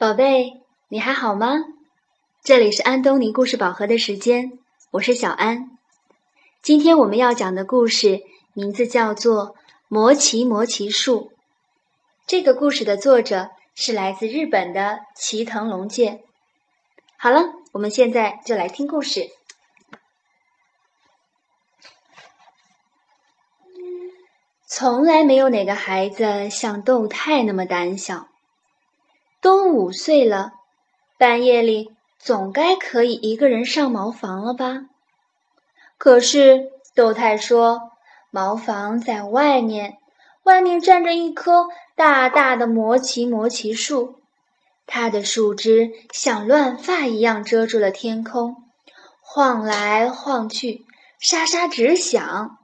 宝贝，你还好吗？这里是安东尼故事宝盒的时间，我是小安。今天我们要讲的故事名字叫做《魔奇魔奇树》。这个故事的作者是来自日本的齐藤龙介。好了，我们现在就来听故事。从来没有哪个孩子像豆太那么胆小。五岁了，半夜里总该可以一个人上茅房了吧？可是豆太说，茅房在外面，外面站着一棵大大的魔奇魔奇树，它的树枝像乱发一样遮住了天空，晃来晃去，沙沙直响。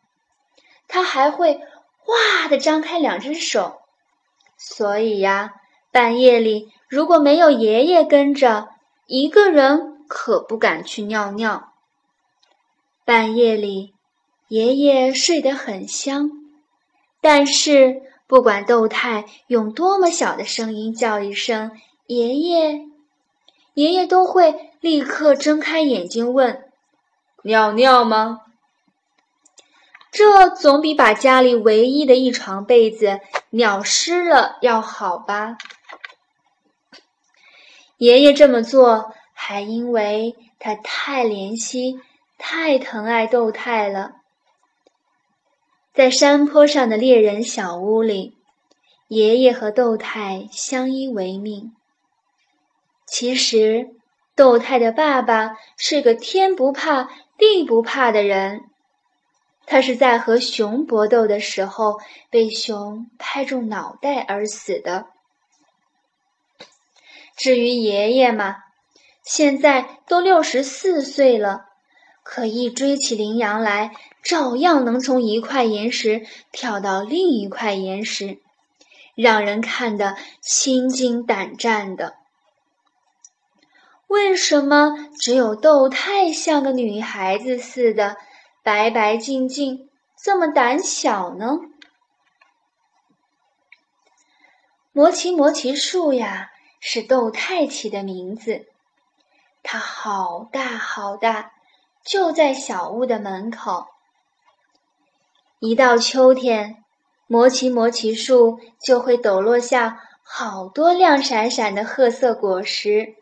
它还会哇的张开两只手，所以呀。半夜里，如果没有爷爷跟着，一个人可不敢去尿尿。半夜里，爷爷睡得很香，但是不管豆太用多么小的声音叫一声“爷爷”，爷爷都会立刻睁开眼睛问：“尿尿吗？”这总比把家里唯一的一床被子尿湿了要好吧。爷爷这么做，还因为他太怜惜、太疼爱豆太了。在山坡上的猎人小屋里，爷爷和豆太相依为命。其实，豆太的爸爸是个天不怕地不怕的人，他是在和熊搏斗的时候被熊拍中脑袋而死的。至于爷爷嘛，现在都六十四岁了，可一追起羚羊来，照样能从一块岩石跳到另一块岩石，让人看得心惊胆战的。为什么只有豆太像个女孩子似的，白白净净，这么胆小呢？魔奇魔奇树呀！是窦太起的名字，它好大好大，就在小屋的门口。一到秋天，魔奇魔奇树就会抖落下好多亮闪闪的褐色果实。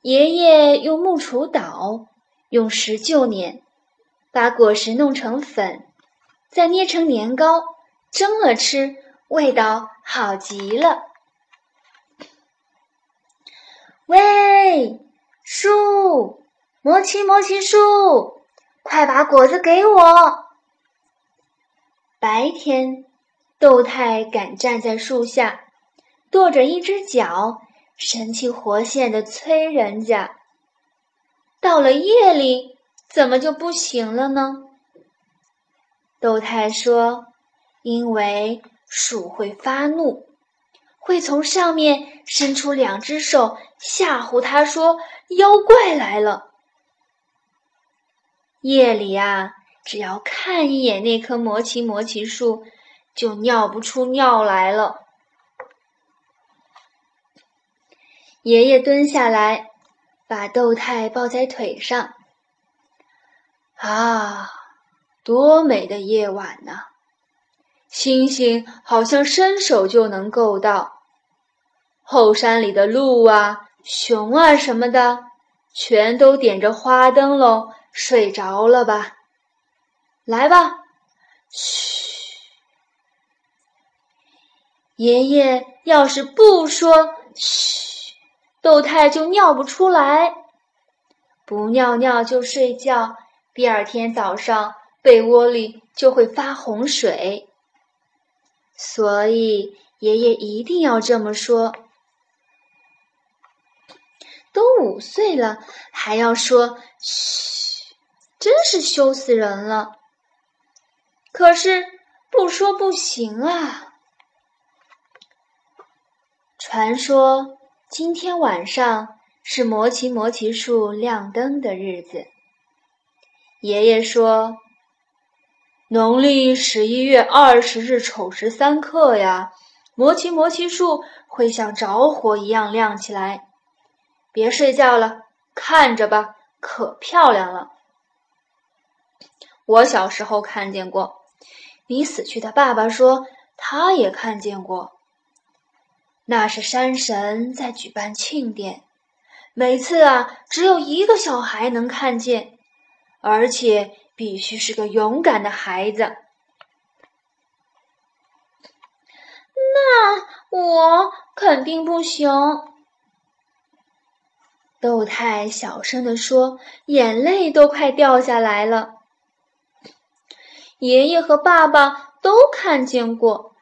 爷爷用木锄捣，用石臼碾，把果实弄成粉，再捏成年糕，蒸了吃，味道好极了。喂，树，魔奇魔奇树，快把果子给我！白天，豆太敢站在树下，跺着一只脚，神气活现的催人家。到了夜里，怎么就不行了呢？豆太说：“因为树会发怒。”会从上面伸出两只手吓唬他，说：“妖怪来了。”夜里啊，只要看一眼那棵魔奇魔奇树，就尿不出尿来了。爷爷蹲下来，把豆太抱在腿上。啊，多美的夜晚呐！星星好像伸手就能够到。后山里的鹿啊、熊啊什么的，全都点着花灯笼睡着了吧？来吧，嘘！爷爷要是不说嘘，豆太就尿不出来，不尿尿就睡觉，第二天早上被窝里就会发洪水。所以爷爷一定要这么说。都五岁了，还要说嘘，真是羞死人了。可是不说不行啊。传说今天晚上是魔奇魔奇树亮灯的日子。爷爷说，农历十一月二十日丑时三刻呀，魔奇魔奇树会像着火一样亮起来。别睡觉了，看着吧，可漂亮了。我小时候看见过，你死去的爸爸说他也看见过。那是山神在举办庆典，每次啊，只有一个小孩能看见，而且必须是个勇敢的孩子。那我肯定不行。豆太小声地说，眼泪都快掉下来了。爷爷和爸爸都看见过。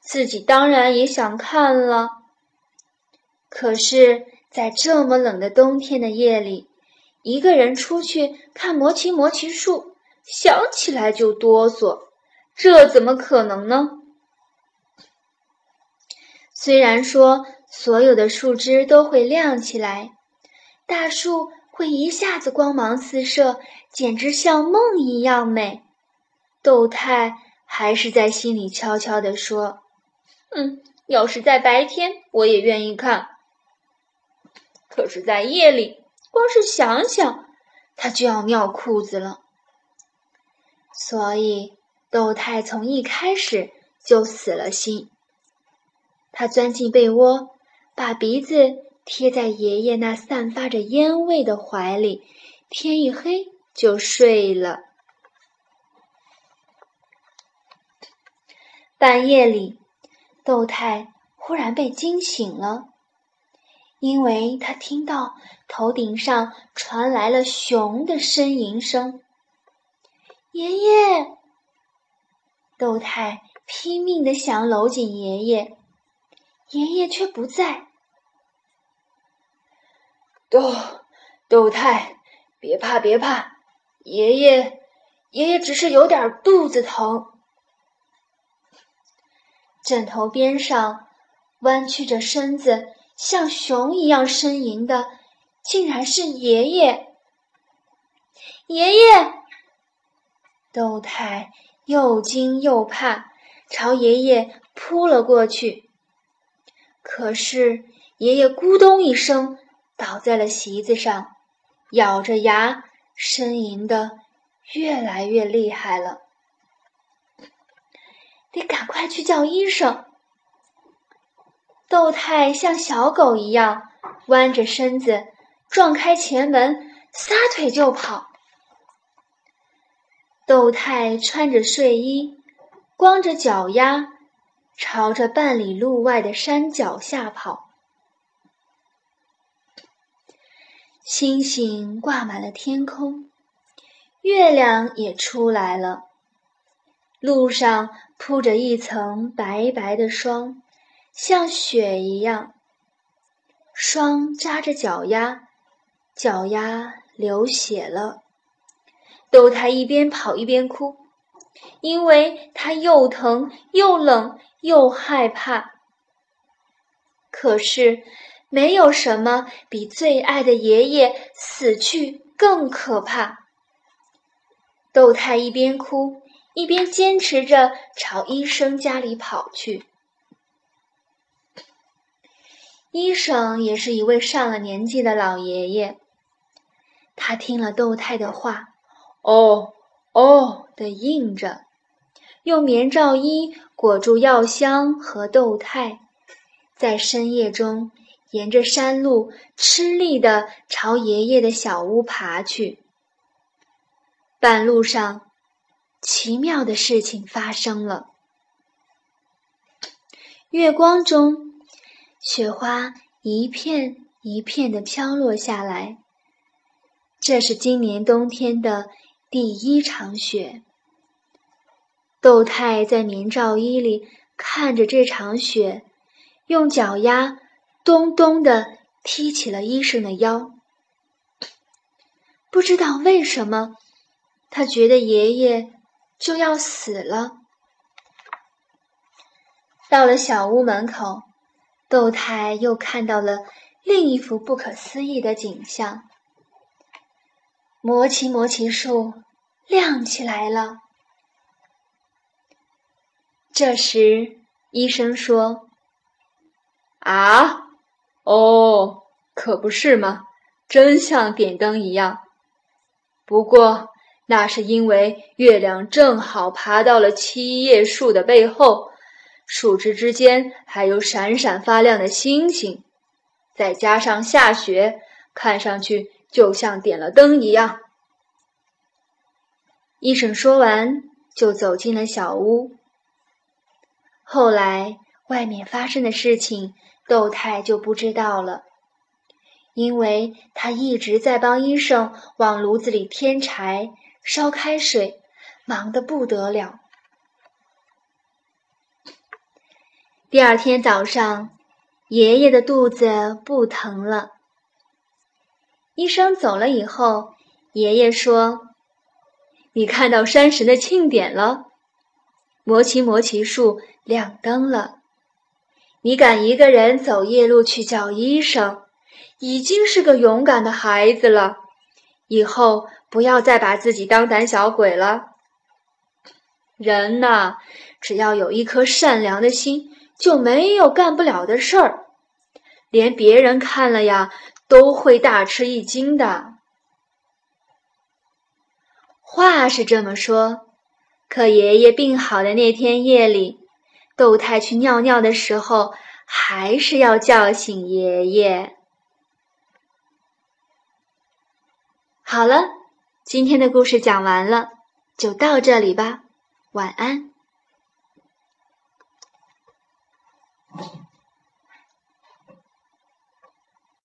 自己当然也想看了，可是，在这么冷的冬天的夜里，一个人出去看魔奇魔奇树，想起来就哆嗦，这怎么可能呢？虽然说所有的树枝都会亮起来，大树会一下子光芒四射，简直像梦一样美，豆太还是在心里悄悄地说。嗯，要是在白天，我也愿意看。可是，在夜里，光是想想，他就要尿裤子了。所以，豆太从一开始就死了心。他钻进被窝，把鼻子贴在爷爷那散发着烟味的怀里，天一黑就睡了。半夜里。豆太忽然被惊醒了，因为他听到头顶上传来了熊的呻吟声。爷爷，豆太拼命的想搂紧爷爷，爷爷却不在。豆豆太，别怕别怕，爷爷爷爷只是有点肚子疼。枕头边上，弯曲着身子，像熊一样呻吟的，竟然是爷爷。爷爷，豆太又惊又怕，朝爷爷扑了过去。可是爷爷咕咚一声倒在了席子上，咬着牙呻吟的越来越厉害了。得赶快去叫医生！豆太像小狗一样弯着身子，撞开前门，撒腿就跑。豆太穿着睡衣，光着脚丫，朝着半里路外的山脚下跑。星星挂满了天空，月亮也出来了。路上铺着一层白白的霜，像雪一样。霜扎着脚丫，脚丫流血了。豆太一边跑一边哭，因为他又疼又冷又害怕。可是，没有什么比最爱的爷爷死去更可怕。豆太一边哭。一边坚持着朝医生家里跑去。医生也是一位上了年纪的老爷爷。他听了窦太的话，哦哦的应着，用棉罩衣裹住药箱和窦太，在深夜中沿着山路吃力的朝爷爷的小屋爬去。半路上。奇妙的事情发生了。月光中，雪花一片一片的飘落下来。这是今年冬天的第一场雪。窦太在棉罩衣里看着这场雪，用脚丫咚咚的踢起了医生的腰。不知道为什么，他觉得爷爷。就要死了。到了小屋门口，窦太又看到了另一幅不可思议的景象：魔奇魔奇树亮起来了。这时，医生说：“啊，哦，可不是吗，真像点灯一样。不过那是因为月亮正好爬到了七叶树的背后，树枝之间还有闪闪发亮的星星，再加上下雪，看上去就像点了灯一样。医生说完，就走进了小屋。后来，外面发生的事情，窦太就不知道了，因为他一直在帮医生往炉子里添柴、烧开水，忙得不得了。第二天早上，爷爷的肚子不疼了。医生走了以后，爷爷说：“你看到山神的庆典了。”魔奇魔奇树亮灯了，你敢一个人走夜路去叫医生，已经是个勇敢的孩子了。以后不要再把自己当胆小鬼了。人呐，只要有一颗善良的心，就没有干不了的事儿，连别人看了呀都会大吃一惊的。话是这么说。可爷爷病好的那天夜里，窦太去尿尿的时候，还是要叫醒爷爷。好了，今天的故事讲完了，就到这里吧，晚安。